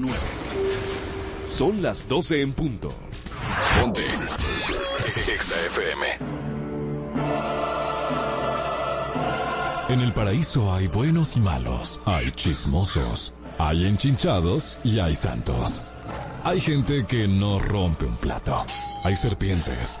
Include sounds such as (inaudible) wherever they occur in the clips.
96.9. Son las 12 en punto. Ponte. Exa. En el paraíso hay buenos y malos, hay chismosos, hay enchinchados y hay santos. Hay gente que no rompe un plato. Hay serpientes.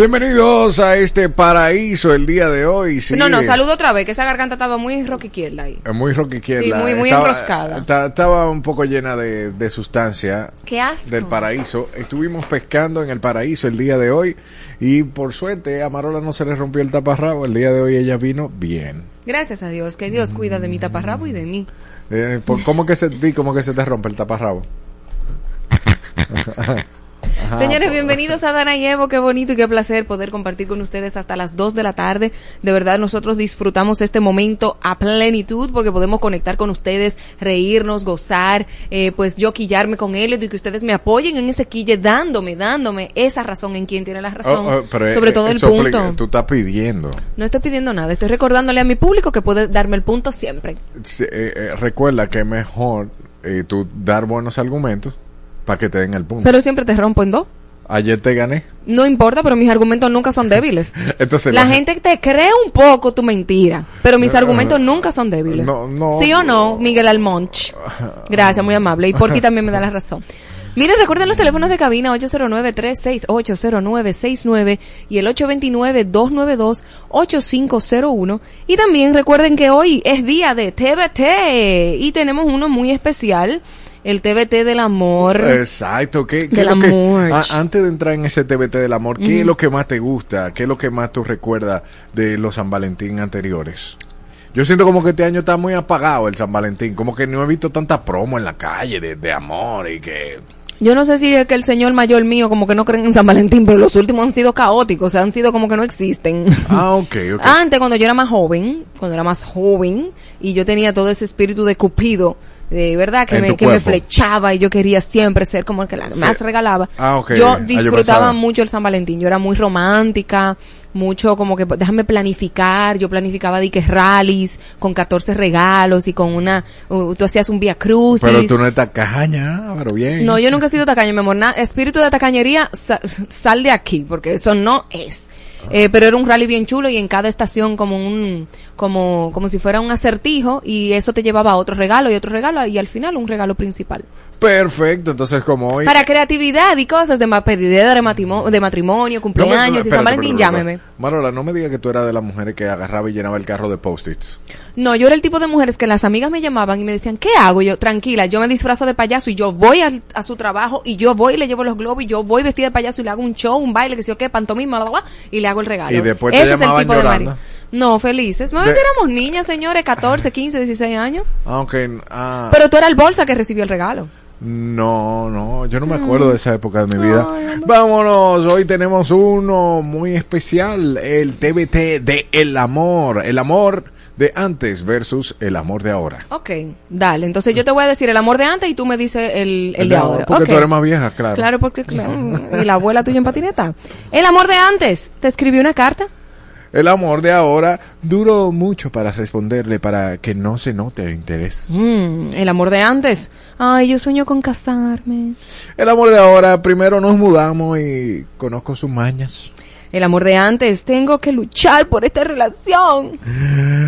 Bienvenidos a este paraíso el día de hoy. No, no, saludo otra vez, que esa garganta estaba muy rock izquierda ahí. Eh, muy rock izquierda. Sí, muy, muy enroscada. Estaba un poco llena de, de sustancia. Qué asco. Del paraíso. Estuvimos pescando en el paraíso el día de hoy y por suerte a Marola no se le rompió el taparrabo. El día de hoy ella vino bien. Gracias a Dios, que Dios cuida de mi taparrabo y de mí. Eh, ¿Cómo que se, cómo que se te rompe el taparrabo? (laughs) Señores, bienvenidos a Dana y Evo. Qué bonito y qué placer poder compartir con ustedes hasta las 2 de la tarde. De verdad, nosotros disfrutamos este momento a plenitud porque podemos conectar con ustedes, reírnos, gozar, eh, pues yo quillarme con él y que ustedes me apoyen en ese quille, dándome, dándome esa razón en quien tiene la razón. Oh, oh, sobre todo el punto. Tú estás pidiendo. No estoy pidiendo nada. Estoy recordándole a mi público que puede darme el punto siempre. Eh, eh, recuerda que es mejor tú dar buenos argumentos para que te den el punto. Pero siempre te rompo en dos. Ayer te gané. No importa, pero mis argumentos nunca son débiles. (laughs) Entonces, la, gente te cree un poco tu mentira, pero mis argumentos nunca son débiles. No, no, ¿Sí o no, Miguel Almonch? (laughs) Gracias, muy amable. Y por aquí también me da la razón. Miren, recuerden los teléfonos de cabina 809-368-0969 y el 829-292-8501. Y también recuerden que hoy es día de TBT y tenemos uno muy especial el TBT del amor. Exacto. ¿Qué, qué lo Que, antes de entrar en ese TBT del amor, ¿qué es lo que más te gusta? ¿Qué es lo que más tú recuerdas de los San Valentín anteriores? Yo siento como que este año está muy apagado el San Valentín. Como que no he visto tanta promo en la calle de, de amor y que... Yo no sé si es que el señor mayor mío como que no creen en San Valentín, pero los últimos han sido caóticos, o sea, han sido como que no existen. Ah, ok, ok. Antes, cuando yo era más joven, cuando era más joven, y yo tenía todo ese espíritu de Cupido, de verdad que, me, que me, flechaba y yo quería siempre ser como el que la más regalaba. Ah, yo ah, disfrutaba mucho el San Valentín, yo era muy romántica, mucho como que déjame planificar, yo planificaba diques rallies con 14 regalos y con una, tú hacías un vía cruz. Pero tú no eres tacaña, pero bien. No, yo nunca he sido tacaña, mi amor, espíritu de tacañería, sal de aquí, porque eso no es. Eh, pero era un rally bien chulo y en cada estación como un como como si fuera un acertijo y eso te llevaba a otro regalo y otro regalo y al final un regalo principal. Perfecto, entonces como hoy para creatividad y cosas de pedidera de matrimonio, de matrimonio cumpleaños y San Valentín, llámeme. Marola, no me digas que tú eras de las mujeres que agarraba y llenaba el carro de post-its. No, yo era el tipo de mujeres que las amigas me llamaban y me decían, ¿qué hago? yo, tranquila, yo me disfrazo de payaso y yo voy a, a su trabajo y yo voy y le llevo los globos y yo voy vestida de payaso y le hago un show, un baile, que sé yo qué, pantomima, bla, bla, bla, y le hago el regalo. Y después te Ese es el tipo de No, felices. No, éramos niñas, señores, 14, 15, 16 años. Ok. Ah. Pero tú eras el bolsa que recibió el regalo. No, no, yo no me acuerdo de esa época de mi vida. Vámonos, hoy tenemos uno muy especial, el TBT de El Amor. El Amor de antes versus el amor de ahora. Ok, dale. Entonces yo te voy a decir el amor de antes y tú me dices el, el, de ahora. Porque tú eres más vieja, claro. Claro, porque claro. y la abuela tuya en patineta. El amor de antes. ¿Te escribió una carta? El amor de ahora duró mucho para responderle, para que no se note el interés. Mm, el amor de antes. Ay, yo sueño con casarme. El amor de ahora, primero nos mudamos y conozco sus mañas. El amor de antes, tengo que luchar por esta relación.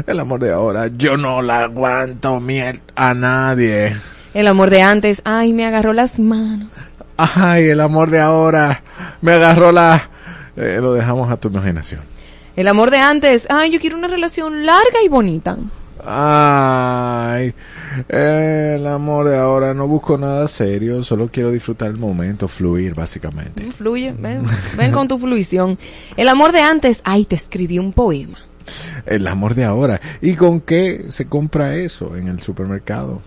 El amor de ahora, yo no la aguanto miel a nadie. El amor de antes, ay, me agarró las manos. Ay, el amor de ahora, me agarró la... Eh, lo dejamos a tu imaginación. El amor de antes, ay, yo quiero una relación larga y bonita. Ay, el amor de ahora no busco nada serio, solo quiero disfrutar el momento, fluir básicamente. Fluye, ven, ven con tu fluición. El amor de antes, ay, te escribí un poema. El amor de ahora. ¿Y con qué se compra eso en el supermercado?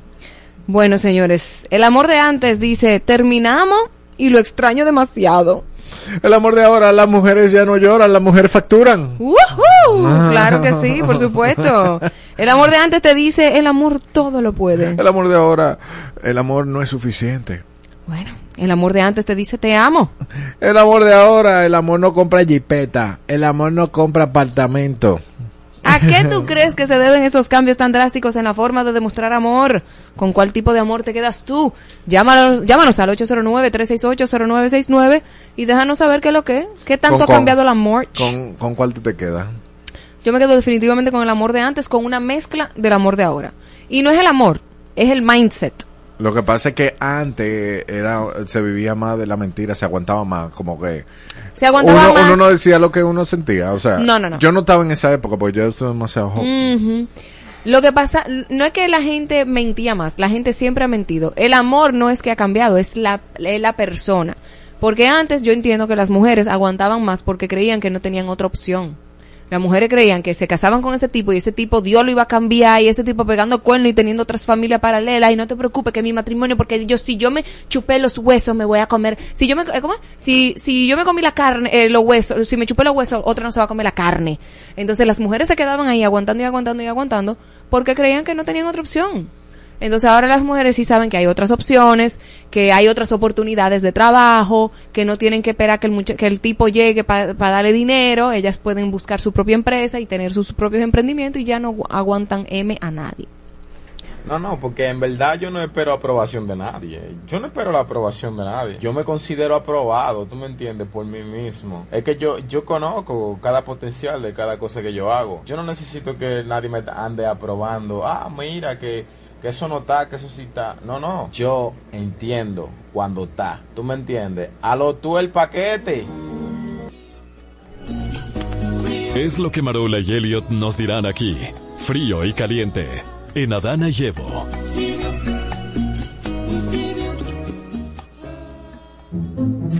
Bueno, señores, el amor de antes dice, terminamos y lo extraño demasiado. El amor de ahora, las mujeres ya no lloran, las mujeres facturan. Claro que sí, por supuesto. El amor de antes te dice, el amor todo lo puede. El amor de ahora, el amor no es suficiente. Bueno, el amor de antes te dice, te amo. El amor de ahora, el amor no compra jipeta, el amor no compra apartamento. ¿A qué tú (laughs) crees que se deben esos cambios tan drásticos en la forma de demostrar amor? ¿Con cuál tipo de amor te quedas tú? Llámanos, llámanos al 809-368-0969 y déjanos saber qué es lo que ¿Qué tanto ha cambiado el amor? ¿Con, ¿Con cuál tú te quedas? Yo me quedo definitivamente con el amor de antes, con una mezcla del amor de ahora. Y no es el amor, es el mindset. Lo que pasa es que antes era se vivía más de la mentira, se aguantaba más, como que se aguantaba uno, más. uno no decía lo que uno sentía, o sea, no, no, no. yo no estaba en esa época porque yo soy demasiado joven. Lo que pasa, no es que la gente mentía más, la gente siempre ha mentido. El amor no es que ha cambiado, es la, es la persona. Porque antes yo entiendo que las mujeres aguantaban más porque creían que no tenían otra opción. Las mujeres creían que se casaban con ese tipo y ese tipo Dios lo iba a cambiar y ese tipo pegando cuernos y teniendo otras familias paralelas. Y no te preocupes que mi matrimonio porque yo si yo me chupé los huesos me voy a comer. Si yo me eh, ¿cómo? si si yo me comí la carne eh, los huesos si me chupé los huesos otra no se va a comer la carne. Entonces las mujeres se quedaban ahí aguantando y aguantando y aguantando porque creían que no tenían otra opción entonces ahora las mujeres sí saben que hay otras opciones, que hay otras oportunidades de trabajo, que no tienen que esperar que el, que el tipo llegue para darle dinero, ellas pueden buscar su propia empresa y tener sus propios emprendimientos y ya no aguantan M a nadie. No, no, porque en verdad yo no espero aprobación de nadie. Yo no espero la aprobación de nadie. Yo me considero aprobado, tú me entiendes, por mí mismo. Es que yo, yo conozco cada potencial de cada cosa que yo hago. Yo no necesito que nadie me ande aprobando. Ah, mira que que eso no está, que eso sí está. No, no. Yo entiendo cuando está. ¿Tú me entiendes? A lo tú el paquete. Es lo que Marola y Elliot nos dirán aquí. Frío y caliente. En Adana y Evo.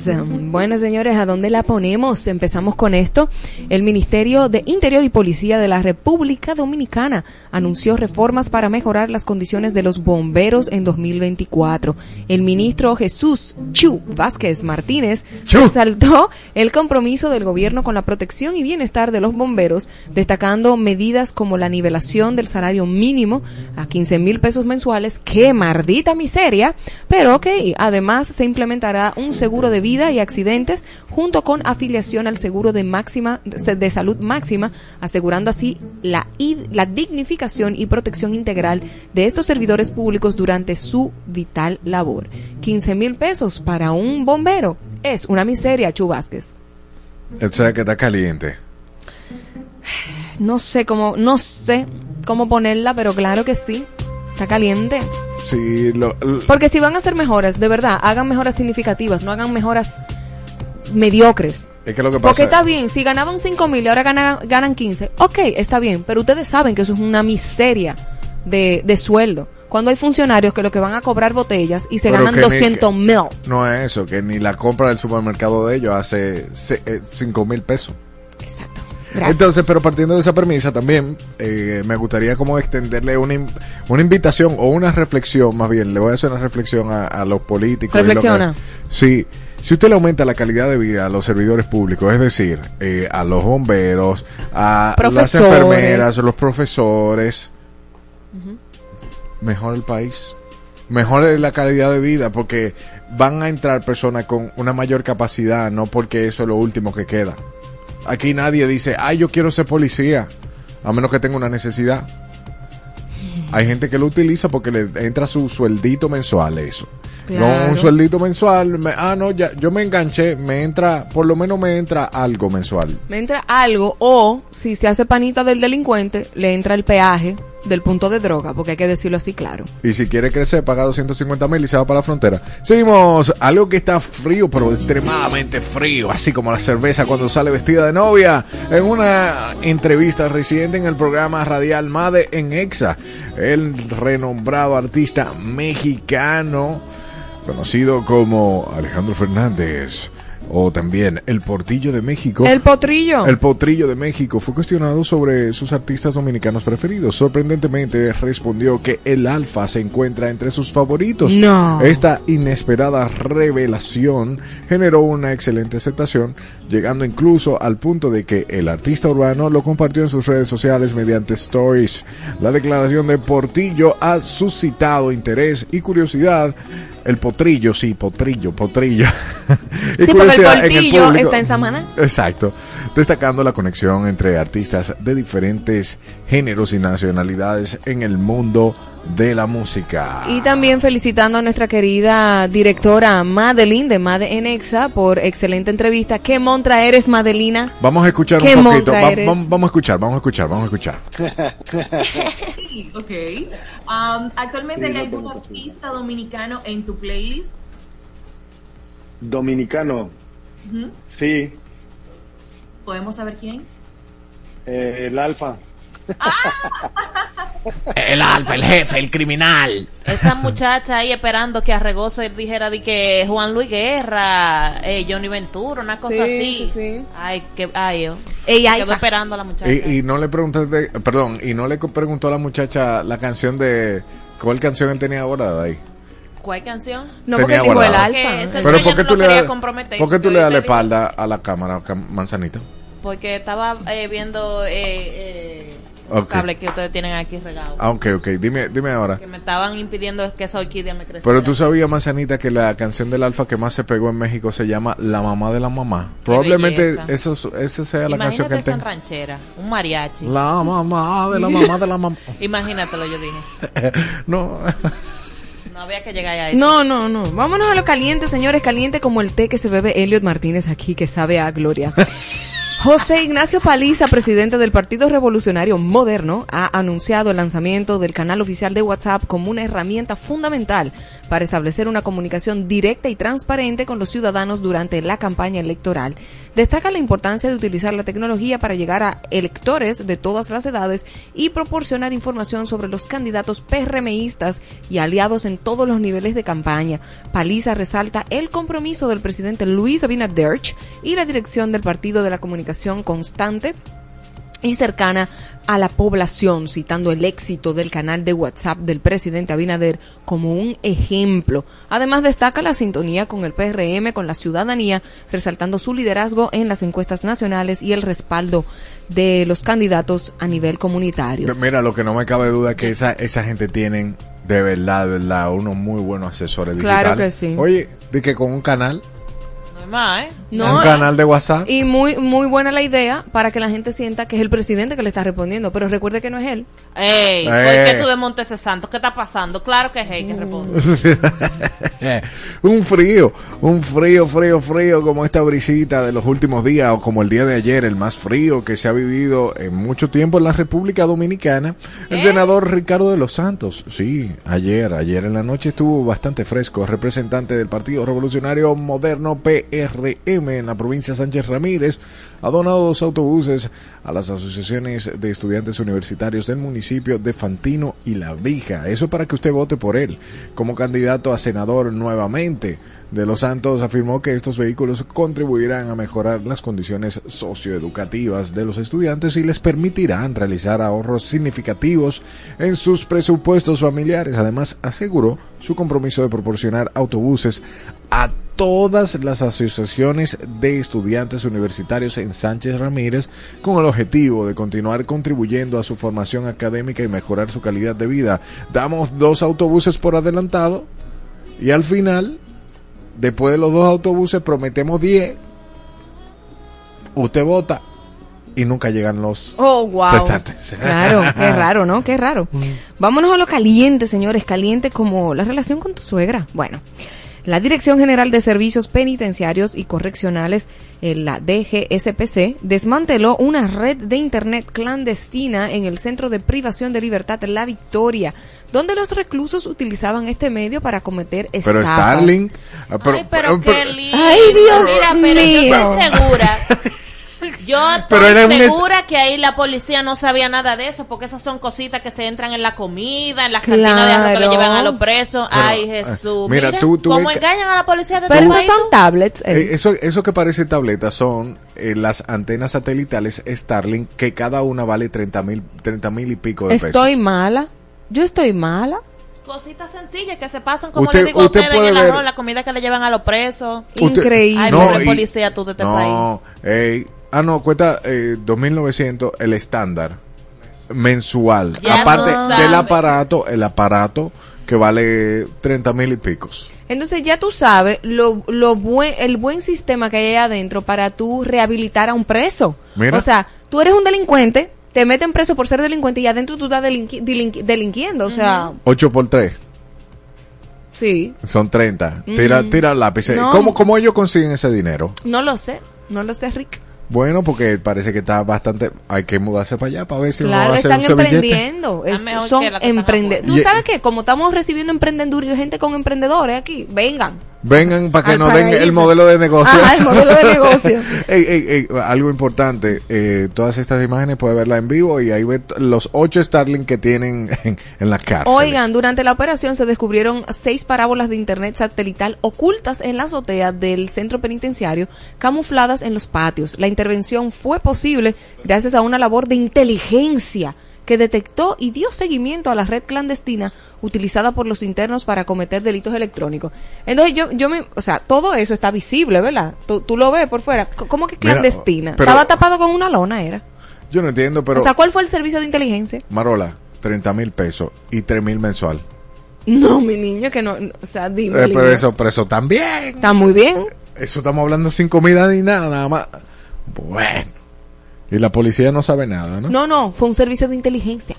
Bueno, señores, ¿a dónde la ponemos? Empezamos con esto. El Ministerio de Interior y Policía de la República Dominicana anunció reformas para mejorar las condiciones de los bomberos en 2024. El ministro Jesús Chu Vázquez Martínez resaltó el compromiso del gobierno con la protección y bienestar de los bomberos, destacando medidas como la nivelación del salario mínimo a 15 mil pesos mensuales. ¡Qué maldita miseria! Pero que además se implementará un seguro de vida y accidentes junto con afiliación al seguro de máxima de salud máxima, asegurando así la, la dignificación y protección integral de estos servidores públicos durante su vital labor. 15 mil pesos para un bombero es una miseria, Chu Vázquez. O sea que está caliente. No sé cómo, no sé cómo ponerla, pero claro que sí. Está caliente. Sí, Porque si van a hacer mejoras, de verdad, hagan mejoras significativas, no hagan mejoras mediocres. Es que lo que pasa Porque está bien, si ganaban 5 mil y ahora ganan, ganan 15, ok, está bien, pero ustedes saben que eso es una miseria de, de sueldo. Cuando hay funcionarios que lo que van a cobrar botellas y se ganan 200 mil. No es eso, que ni la compra del supermercado de ellos hace 5 eh, mil pesos. Entonces, pero partiendo de esa premisa también, eh, me gustaría como extenderle una, una invitación o una reflexión, más bien, le voy a hacer una reflexión a, los políticos. Reflexiona. sí, si usted le aumenta la calidad de vida a los servidores públicos, es decir, eh, a los bomberos, a las enfermeras, a los profesores, mejor el país, mejor la calidad de vida, porque van a entrar personas con una mayor capacidad, no porque eso es lo último que queda. Aquí nadie dice, ay, yo quiero ser policía, a menos que tenga una necesidad. Hay gente que lo utiliza porque le entra su sueldito mensual eso. No un sueldito mensual. ah, no, ya, yo me enganché, me entra, por lo menos me entra algo mensual. Me entra algo, o si se hace panita del delincuente, le entra el peaje del punto de droga, porque hay que decirlo así claro. Y si quiere crecer, paga 250 mil y se va para la frontera. Seguimos, algo que está frío, pero extremadamente frío, así como la cerveza cuando sale vestida de novia. En una entrevista reciente en el programa radial MADE en EXA, el renombrado artista mexicano, conocido como Alejandro Fernández, o también El Portillo de México. El Potrillo. El Potrillo de México fue cuestionado sobre sus artistas dominicanos preferidos. Sorprendentemente respondió que el Alfa se encuentra entre sus favoritos. No. Esta inesperada revelación generó una excelente aceptación, llegando incluso al punto de que el artista urbano lo compartió en sus redes sociales mediante stories. La declaración de Portillo ha suscitado interés y curiosidad el potrillo, sí, potrillo, potrillo. (laughs) sí, porque el potrillo está en Samana. Exacto. Destacando la conexión entre artistas de diferentes géneros y nacionalidades en el mundo de la música. Y también felicitando a nuestra querida directora Madeline de Made Enexa por excelente entrevista. ¿Qué montra eres, Madelina? Vamos a escuchar un poquito. vamos a escuchar, vamos a escuchar, vamos a escuchar. (laughs) ok. Um, ¿Actualmente hay algún artista dominicano en tu playlist? Dominicano. Sí. ¿Podemos saber quién? Eh, el Alfa. El alfa, el jefe, el criminal. Esa muchacha ahí esperando que Arregoso dijera de que Juan Luis Guerra, eh, Johnny Ventura, una cosa así. Ay, que ay, oh. Ella quedó esperando a la muchacha. Y, no le preguntaste, perdón, y no le preguntó a la muchacha la canción de cuál canción él tenía ahora ahí. ¿Cuál canción? No, porque dijo el alfa. Pero ¿por qué, tú le, ¿por qué tú le das la espalda a la cámara, Manzanita? Porque estaba eh, viendo eh, eh okay. cable que ustedes tienen aquí regado. Ah, ok, ok. Dime, dime ahora. Que me estaban impidiendo que soy Kid me creciera. Pero tú sabías, Manzanita, que la canción del Alfa que más se pegó en México se llama La Mamá de la Mamá. Probablemente eso, esa sea la canción que él tenga. ranchera, un mariachi. La mamá de la mamá de la mamá. (laughs) Imagínatelo, yo dije. (laughs) no. No había que llegar a eso. No, no, no. Vámonos a lo caliente, señores. Caliente como el té que se bebe Elliot Martínez aquí, que sabe a gloria. (laughs) José Ignacio Paliza, presidente del Partido Revolucionario Moderno, ha anunciado el lanzamiento del canal oficial de WhatsApp como una herramienta fundamental para establecer una comunicación directa y transparente con los ciudadanos durante la campaña electoral. Destaca la importancia de utilizar la tecnología para llegar a electores de todas las edades y proporcionar información sobre los candidatos PRMistas y aliados en todos los niveles de campaña. Paliza resalta el compromiso del presidente Luis Abinader y la dirección del Partido de la Comunicación constante y cercana a la población, citando el éxito del canal de WhatsApp del presidente Abinader como un ejemplo. Además destaca la sintonía con el PRM, con la ciudadanía, resaltando su liderazgo en las encuestas nacionales y el respaldo de los candidatos a nivel comunitario. Mira, lo que no me cabe duda es que esa, esa gente tienen de verdad, de verdad, unos muy buenos asesores digitales. Claro que sí. Oye, de que con un canal ¿eh? No, un canal de WhatsApp. Y muy muy buena la idea para que la gente sienta que es el presidente que le está respondiendo, pero recuerde que no es él. Ey, ¿por qué eh. tú desmontes ese santo? ¿Qué está pasando? Claro que es él que mm. responde. (laughs) un frío, un frío, frío, frío como esta brisita de los últimos días o como el día de ayer, el más frío que se ha vivido en mucho tiempo en la República Dominicana. El senador Ricardo de los Santos, sí, ayer, ayer en la noche estuvo bastante fresco, representante del Partido Revolucionario Moderno PE RM en la provincia Sánchez Ramírez ha donado dos autobuses a las asociaciones de estudiantes universitarios del municipio de Fantino y La Vija. Eso para que usted vote por él como candidato a senador nuevamente. De los Santos afirmó que estos vehículos contribuirán a mejorar las condiciones socioeducativas de los estudiantes y les permitirán realizar ahorros significativos en sus presupuestos familiares. Además, aseguró su compromiso de proporcionar autobuses a todas las asociaciones de estudiantes universitarios en Sánchez Ramírez con el objetivo de continuar contribuyendo a su formación académica y mejorar su calidad de vida. Damos dos autobuses por adelantado y al final, después de los dos autobuses, prometemos diez. Usted vota y nunca llegan los oh, wow. restantes. Claro, (laughs) qué raro, ¿no? Qué raro. Mm. Vámonos a lo caliente, señores, caliente como la relación con tu suegra. Bueno, la Dirección General de Servicios Penitenciarios y Correccionales, la DGSPC, desmanteló una red de Internet clandestina en el Centro de Privación de Libertad La Victoria, donde los reclusos utilizaban este medio para cometer estafas. Pero Starlink... Ah, ay, pero, qué lindo. Ay, Dios mío. yo estoy segura (laughs) Yo estoy segura que ahí la policía no sabía nada de eso, porque esas son cositas que se entran en la comida, en las cantinas de arroz que le llevan a los presos. Ay, eh, Jesús. Mira, tú, ¿cómo engañan a la policía de Pero esos son tablets. Eh. Eh, eso, eso que parece tabletas son las antenas satelitales Starlink, que cada una vale 30 mil 30 mil y pico de pesos. Estoy mala. Yo estoy mala cositas sencillas que se pasan como le digo a ustedes en el arroz, la comida que le llevan a los presos. Increíble. Ay, no, policía tú de este no, país. Ah, no, cuesta eh, 2.900 el estándar mensual. Aparte del aparato, el aparato que vale 30 mil y picos. Entonces ya tú sabes lo, lo buen, el buen sistema que hay ahí adentro para tú rehabilitar a un preso. O sea, tú eres un delincuente, te meten preso por ser delincuente y adentro tú estás delinquiendo. O sea... 8 por 3. Sí. Son 30. Tira, tira el lápiz. ¿Cómo, ¿Cómo ellos consiguen ese dinero? No lo sé. No lo sé, Rick. Bueno, porque parece que está bastante. Hay que mudarse para allá para ver si claro, va a están emprendiendo. son emprendedores. ¿Tú sabes qué? Como estamos recibiendo emprendeduría y gente con emprendedores aquí, vengan. Vengan para que nos den el modelo de negocio. (laughs) Ah, el modelo de negocio. algo importante, eh, todas estas imágenes puede verla en vivo y ahí ve los ocho Starlink que tienen (laughs) en, en la cárcel. Oigan, durante la operación se descubrieron seis parábolas de internet satelital ocultas en la azotea del centro penitenciario, camufladas en los patios. La intervención fue posible gracias a una labor de inteligencia que detectó y dio seguimiento a la red clandestina utilizada por los internos para cometer delitos electrónicos. Entonces yo, yo me, o sea, todo eso está visible, ¿verdad? Tú, lo ves por fuera. ¿Cómo que clandestina? Estaba tapado con una lona, era. Yo no entiendo, pero... O sea, ¿cuál fue el servicio de inteligencia? Marola, 30 mil pesos y 3 mil mensual. No, mi niño, que no, o sea, dime. Eh, pero eso, pero eso también. Está muy bien. Eso estamos hablando sin comida ni nada, nada más. Bueno. Y la policía no sabe nada, ¿no? No, no, fue un servicio de inteligencia.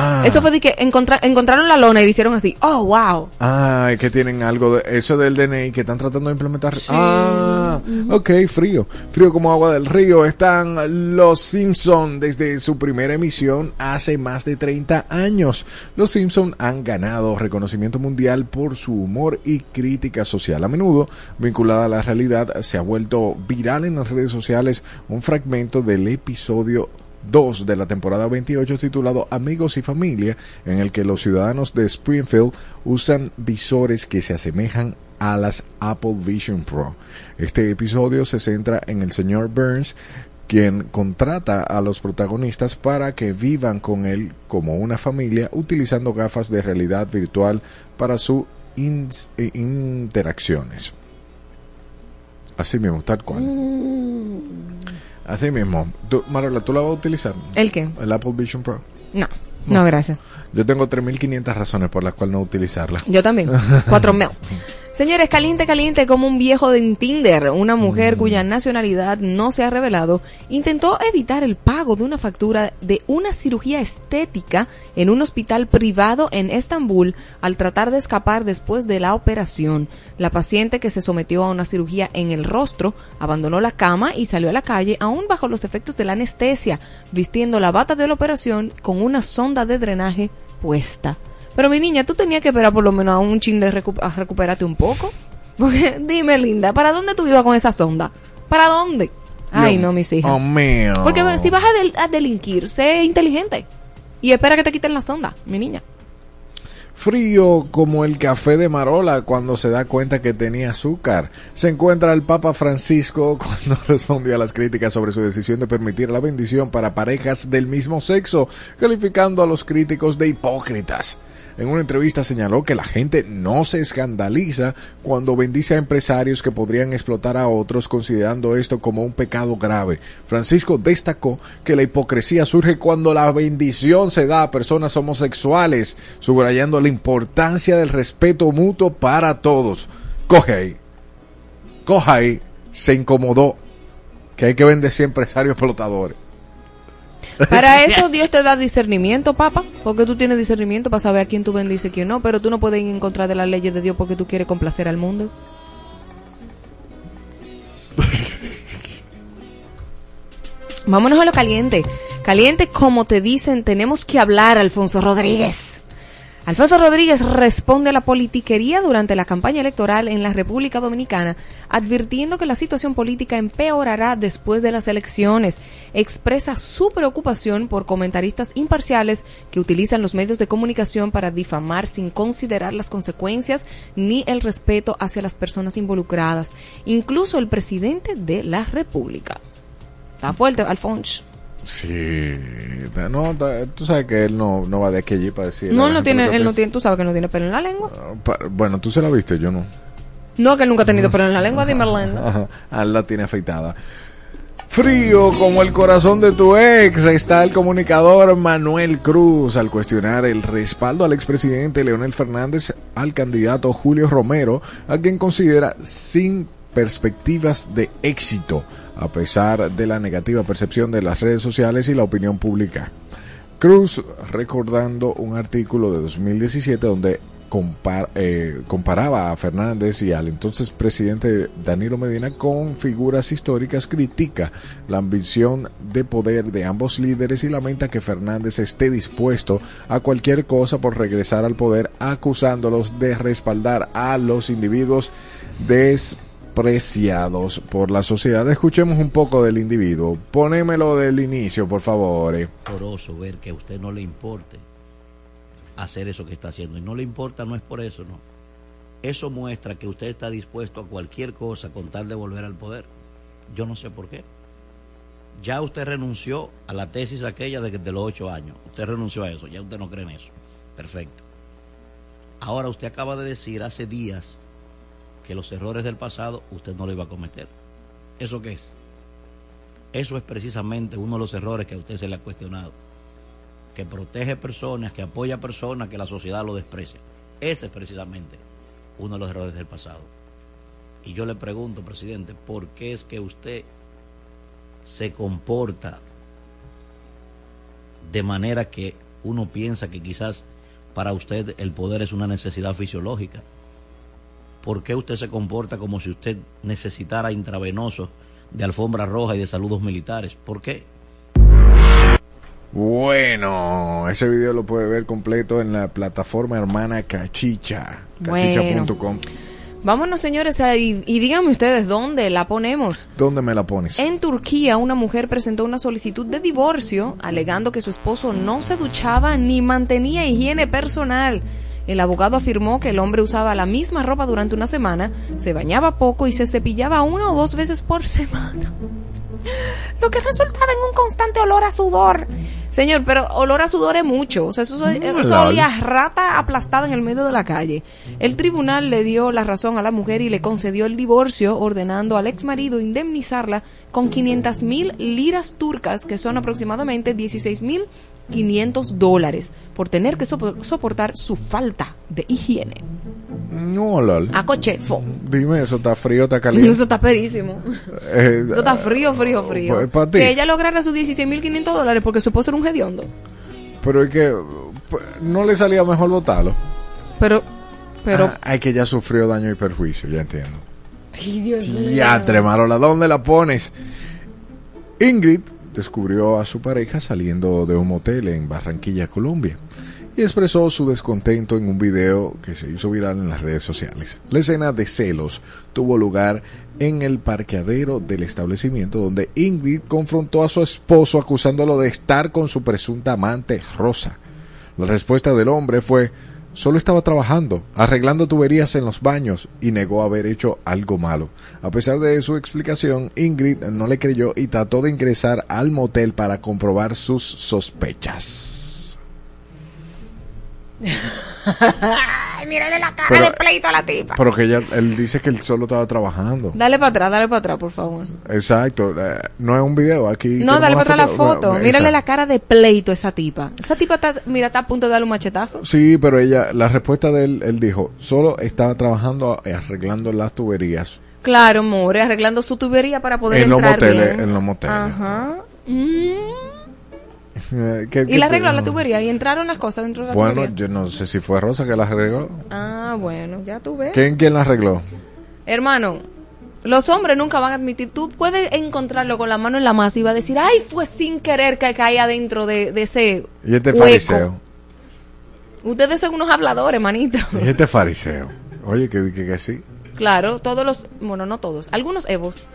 Ah. Eso fue de que encontraron la lona y hicieron así. Oh, wow. Ah, es que tienen algo de eso del DNI que están tratando de implementar. Ah, ok, frío. Frío como agua del río. Están los Simpson desde su primera emisión hace más de 30 años. Los Simpson han ganado reconocimiento mundial por su humor y crítica social. A menudo vinculada a la realidad, se ha vuelto viral en las redes sociales un fragmento del episodio 2 de la temporada 28 titulado Amigos y Familia, en el que los ciudadanos de Springfield usan visores que se asemejan a las Apple Vision Pro. Este episodio se centra en el señor Burns, quien contrata a los protagonistas para que vivan con él como una familia utilizando gafas de realidad virtual para sus eh, interacciones. Así mismo, tal cual. Mm. Así mismo. Tú, Marola, ¿tú la vas a utilizar? ¿El qué? El Apple Vision Pro. No, no, gracias. Yo tengo 3.500 razones por las cuales no utilizarla. Yo también. (laughs) 4.000. Señores, caliente, caliente como un viejo de Tinder. Una mujer mm. cuya nacionalidad no se ha revelado intentó evitar el pago de una factura de una cirugía estética en un hospital privado en Estambul al tratar de escapar después de la operación. La paciente que se sometió a una cirugía en el rostro abandonó la cama y salió a la calle aún bajo los efectos de la anestesia, vistiendo la bata de la operación con una sonda de drenaje puesta. Pero mi niña, tú tenías que esperar por lo menos a un chin de a recuperarte un poco. Porque, (laughs) dime, linda, ¿para dónde tú ibas con esa sonda? ¿Para dónde? Ay, no, mis hijas. Oh, mío. Porque si vas a, delinquir, sé inteligente. Y espera que te quiten la sonda, mi niña. Frío como el café de Marola cuando se da cuenta que tenía azúcar. Se encuentra el Papa Francisco (laughs) cuando respondió a las críticas sobre su decisión de permitir la bendición para parejas del mismo sexo, calificando a los críticos de hipócritas. En una entrevista señaló que la gente no se escandaliza cuando bendice a empresarios que podrían explotar a otros considerando esto como un pecado grave. Francisco destacó que la hipocresía surge cuando la bendición se da a personas homosexuales, subrayando la importancia del respeto mutuo para todos. Coge ahí. Coge ahí. Se incomodó que hay que bendecir a empresarios explotadores. Para (laughs) eso Dios te da discernimiento, papá, porque tú tienes discernimiento para saber a quién tú bendices y quién no, pero tú no puedes ir en contra de las leyes de Dios porque tú quieres complacer al mundo. (laughs) Vámonos a lo caliente. Caliente, como te dicen, tenemos que hablar, Alfonso Rodríguez. Alfonso Rodríguez responde a la politiquería durante la campaña electoral en la República Dominicana, advirtiendo que la situación política empeorará después de las elecciones. Expresa su preocupación por comentaristas imparciales que utilizan los medios de comunicación para difamar sin considerar las consecuencias ni el respeto hacia las personas involucradas, incluso el presidente de la República. Está fuerte, Alfonso. Sí, no, tú sabes que él no, no va de aquí allí para decir. No, no tiene, él no tiene, tú sabes que no tiene pelo en la lengua. Ah, bueno, tú se la viste, yo no. No, que nunca ha tenido pelo en la lengua, dime Ajá, (laughs) ah, la tiene afeitada. Frío como el corazón de tu ex está el comunicador Manuel Cruz al cuestionar el respaldo al expresidente Leonel Fernández al candidato Julio Romero, a quien considera sin perspectivas de éxito a pesar de la negativa percepción de las redes sociales y la opinión pública. Cruz recordando un artículo de 2017 donde eh, comparaba a Fernández y al entonces presidente Danilo Medina con figuras históricas, critica la ambición de poder de ambos líderes y lamenta que Fernández esté dispuesto a cualquier cosa por regresar al poder, acusándolos de respaldar a los individuos des apreciados por la sociedad. Escuchemos un poco del individuo. Ponémelo del inicio, por favor. Poroso ver que a usted no le importe hacer eso que está haciendo. Y no le importa, no es por eso, no. Eso muestra que usted está dispuesto a cualquier cosa con tal de volver al poder. Yo no sé por qué. Ya usted renunció a la tesis aquella de, de los ocho años. Usted renunció a eso. Ya usted no cree en eso. Perfecto. Ahora usted acaba de decir hace días que los errores del pasado usted no lo iba a cometer. ¿Eso qué es? Eso es precisamente uno de los errores que a usted se le ha cuestionado. Que protege personas, que apoya personas, que la sociedad lo desprecia. Ese es precisamente uno de los errores del pasado. Y yo le pregunto, presidente, ¿por qué es que usted se comporta de manera que uno piensa que quizás para usted el poder es una necesidad fisiológica? ¿Por qué usted se comporta como si usted necesitara intravenosos de alfombra roja y de saludos militares? ¿Por qué? Bueno, ese video lo puede ver completo en la plataforma hermana Cachicha, cachicha.com. Vámonos, señores, y, y, díganme ustedes dónde la ponemos. ¿Dónde me la pones? En Turquía, una mujer presentó una solicitud de divorcio alegando que su esposo no se duchaba ni mantenía higiene personal. El abogado afirmó que el hombre usaba la misma ropa durante una semana, se bañaba poco y se cepillaba una o dos veces por semana. Lo que resultaba en un constante olor a sudor. Señor, pero olor a sudor es mucho. O sea, eso, eso olía rata aplastada en el medio de la calle. El tribunal le dio la razón a la mujer y le concedió el divorcio, ordenando al ex marido indemnizarla con 500 mil liras turcas, que son aproximadamente 16 mil 500 dólares por tener que soportar su falta de higiene. No, lol. A cochefo. Dime, eso está frío, está caliente. Eso está perísimo. Eh, eso está frío, frío, frío. Pues, que ella lograra sus 16.500 dólares porque su esposo era un hediondo. Pero es que pues, no le salía mejor votarlo. Pero, pero. Ah, hay que ya sufrió daño y perjuicio, ya entiendo. Ya, Tremarola, ¿dónde la pones? Ingrid descubrió a su pareja saliendo de un motel en Barranquilla, Colombia, y expresó su descontento en un video que se hizo viral en las redes sociales. La escena de celos tuvo lugar en el parqueadero del establecimiento donde Ingrid confrontó a su esposo acusándolo de estar con su presunta amante Rosa. La respuesta del hombre fue Solo estaba trabajando, arreglando tuberías en los baños y negó haber hecho algo malo. A pesar de su explicación, Ingrid no le creyó y trató de ingresar al motel para comprobar sus sospechas. Ay, mírale la cara de pleito a la tipa. Pero que ella, él dice que él solo estaba trabajando. Dale para atrás, dale para atrás, por favor. Exacto. Eh, no es un video aquí. No, dale para atrás la foto. mírale la cara de pleito a esa tipa. Esa tipa está, mira, está a punto de darle un machetazo. Sí, pero ella, la respuesta de él, él dijo, solo estaba trabajando arreglando las tuberías. Claro, more, arreglando su tubería para poder en entrar los moteles, En los moteles. Ajá. Mm. (laughs) ¿Y la arregló la tubería? ¿Y entraron las cosas dentro de la bueno, tubería? Bueno, yo no sé si fue Rosa que la arregló. Ah, bueno, ya tú ves. ¿Quién, quién la arregló? Hermano, los hombres nunca van a admitir. Tú puedes encontrarlo con la mano en la masa y va a decir, ay, fue sin querer que caía dentro de, ese. Y este fariseo. Ustedes son unos habladores, manito. Y este fariseo. Oye, que, que, que sí. Claro, todos los. Bueno, no todos. Algunos Evos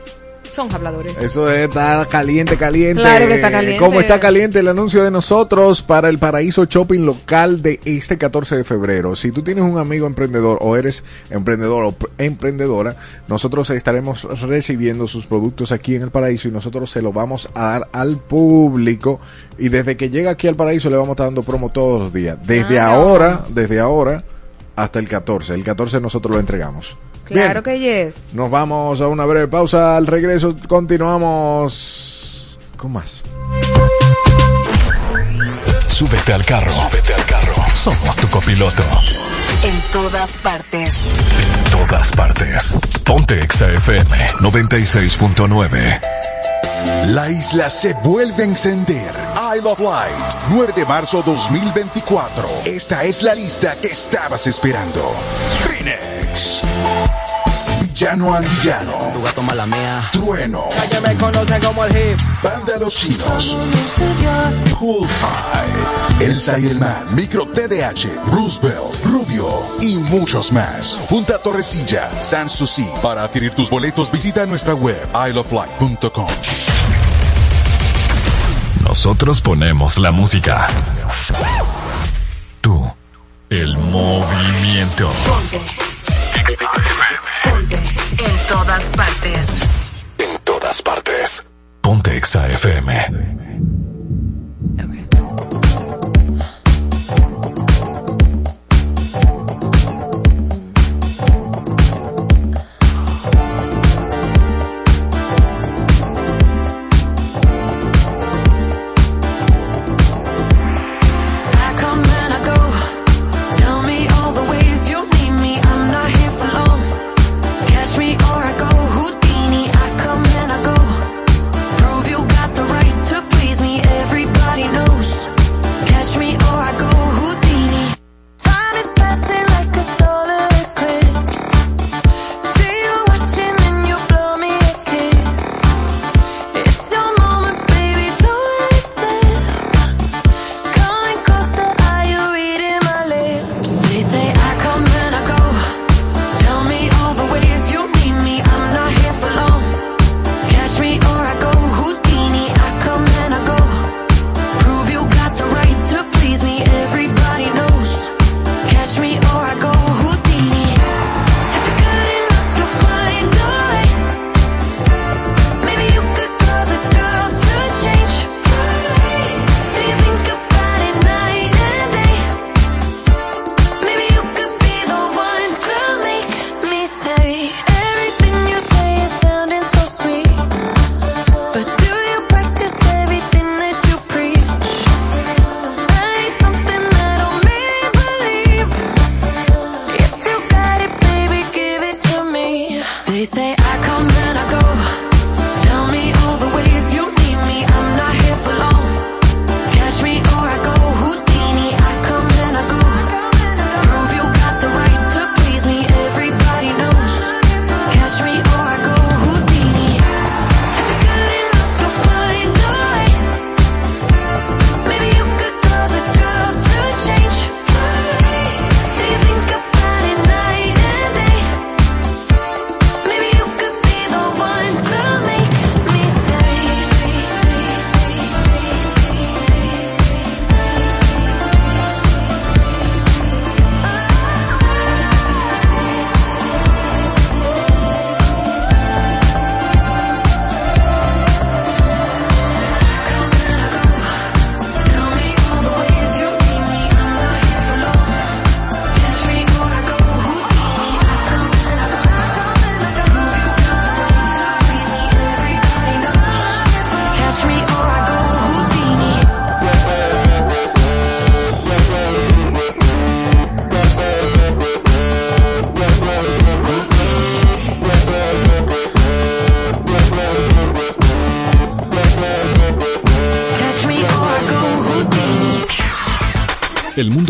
son habladores. Eso está caliente, caliente. Claro que está caliente. Como está caliente el anuncio de nosotros para el Paraíso Shopping local de este 14 de febrero. Si tú tienes un amigo emprendedor o eres emprendedor o emprendedora, nosotros estaremos recibiendo sus productos aquí en el Paraíso y nosotros se lo vamos a dar al público. Y desde que llega aquí al Paraíso le vamos a estar dando promo todos los días. Desde ah, ahora, desde ahora hasta el 14. El 14 nosotros lo entregamos. Claro que yes. Nos vamos a una breve pausa. Al regreso continuamos con más. Súbete al carro. Súbete al carro. Somos tu copiloto. En todas partes. En todas partes. Ponte XAFM 96.9. La isla se vuelve a encender. Isle of Light, 9 de marzo 2024. Esta es la lista que estabas esperando. Phoenix. Villano Antillano. Tu gato mala mía. Trueno. que me conocen como el hip. Banda Los Chinos. Poolside. Elsa y el Man. Micro TDH. Roosevelt. Rubio. Y muchos más. Punta Torrecilla. San Susi. Para adquirir tus boletos visita nuestra web isleoflight.com. Nosotros ponemos la música. Tú, el movimiento. En todas partes. En todas partes. Ponte Exa FM.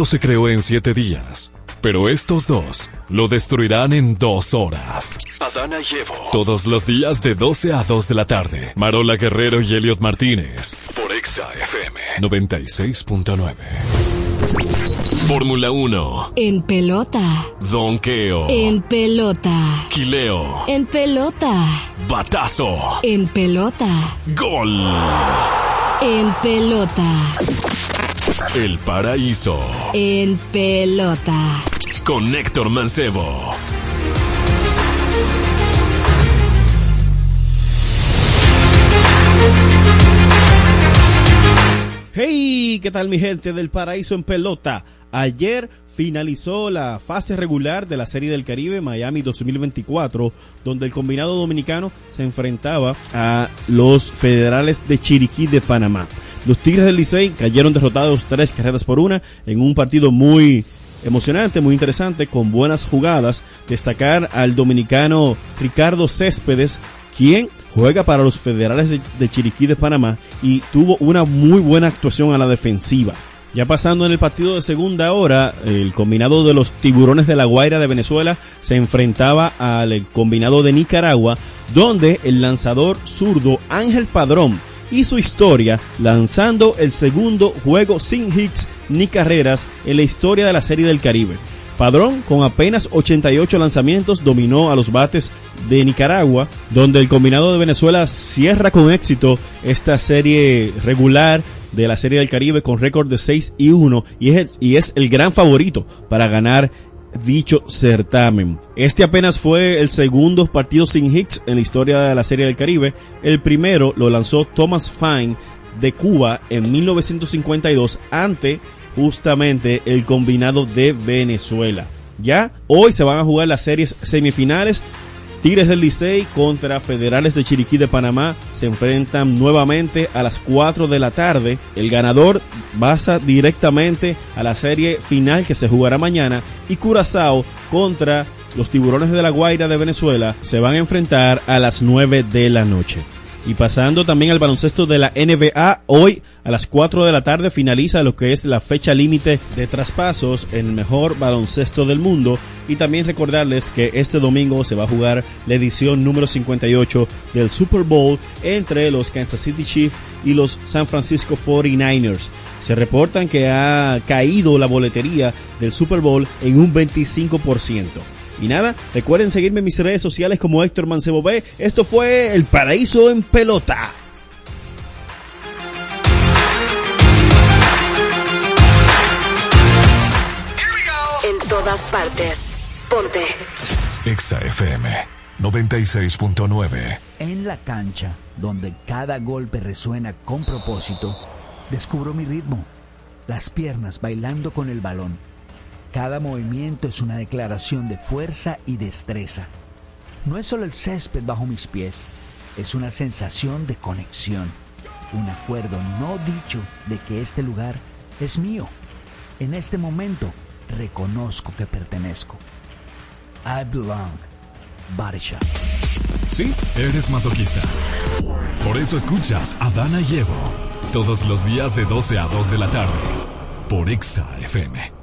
Mundo se creó en siete días, pero estos dos lo destruirán en dos horas. Adana y Evo. Todos los días de 12 a 2 de la tarde. Marola Guerrero y Elliot Martínez. Por Exa FM. 96.9. Fórmula 1. En pelota. Donqueo. En pelota. Quileo. En pelota. Batazo. En pelota. Gol. En pelota. El paraíso. En pelota. Con Héctor Mancebo. Hey, ¿qué tal mi gente del paraíso en pelota? Ayer finalizó la fase regular de la Serie del Caribe Miami 2024, donde el combinado dominicano se enfrentaba a los federales de Chiriquí de Panamá. Los Tigres del Licey cayeron derrotados tres carreras por una en un partido muy emocionante, muy interesante, con buenas jugadas. Destacar al dominicano Ricardo Céspedes, quien juega para los federales de, Chiriquí de Panamá y tuvo una muy buena actuación a la defensiva. Ya pasando en el partido de segunda hora, el combinado de los tiburones de la Guaira de Venezuela se enfrentaba al combinado de Nicaragua, donde el lanzador zurdo Ángel Padrón hizo historia lanzando el segundo juego sin hits ni carreras en la historia de la Serie del Caribe. Padrón, con apenas 88 lanzamientos, dominó a los bates de Nicaragua, donde el combinado de Venezuela cierra con éxito esta serie regular de la Serie del Caribe con récord de 6 y 1 y es, y es el gran favorito para ganar dicho certamen. Este apenas fue el segundo partido sin hits en la historia de la Serie del Caribe. El primero lo lanzó Thomas Fine de Cuba en 1952 ante justamente el combinado de Venezuela. Ya hoy se van a jugar las series semifinales Tigres del Licey contra Federales de Chiriquí de Panamá se enfrentan nuevamente a las 4 de la tarde. El ganador pasa directamente a la serie final que se jugará mañana y Curazao contra los Tiburones de la Guaira de Venezuela se van a enfrentar a las 9 de la noche. Y pasando también al baloncesto de la NBA, hoy a las 4 de la tarde finaliza lo que es la fecha límite de traspasos en el mejor baloncesto del mundo. Y también recordarles que este domingo se va a jugar la edición número 58 del Super Bowl entre los Kansas City Chiefs y los San Francisco 49ers. Se reportan que ha caído la boletería del Super Bowl en un 25%. Y nada, recuerden seguirme en mis redes sociales como Héctor Mancebo B. Esto fue El Paraíso en Pelota. En todas partes. Ponte. Exa FM 96.9. En la cancha, donde cada golpe resuena con propósito, descubro mi ritmo. Las piernas bailando con el balón cada movimiento es una declaración de fuerza y destreza. No es solo el césped bajo mis pies, es una sensación de conexión, un acuerdo no dicho de que este lugar es mío. En este momento reconozco que pertenezco. I belong. Body Shop. Sí, eres masoquista. Por eso escuchas a Dana y Evo todos los días de 12 a 2 de la tarde por Exa FM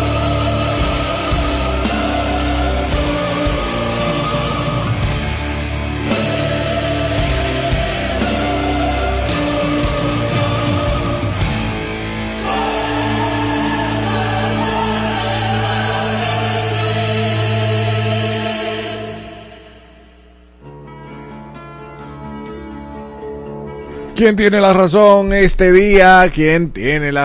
¿Quién tiene la razón este día? ¿Quién tiene la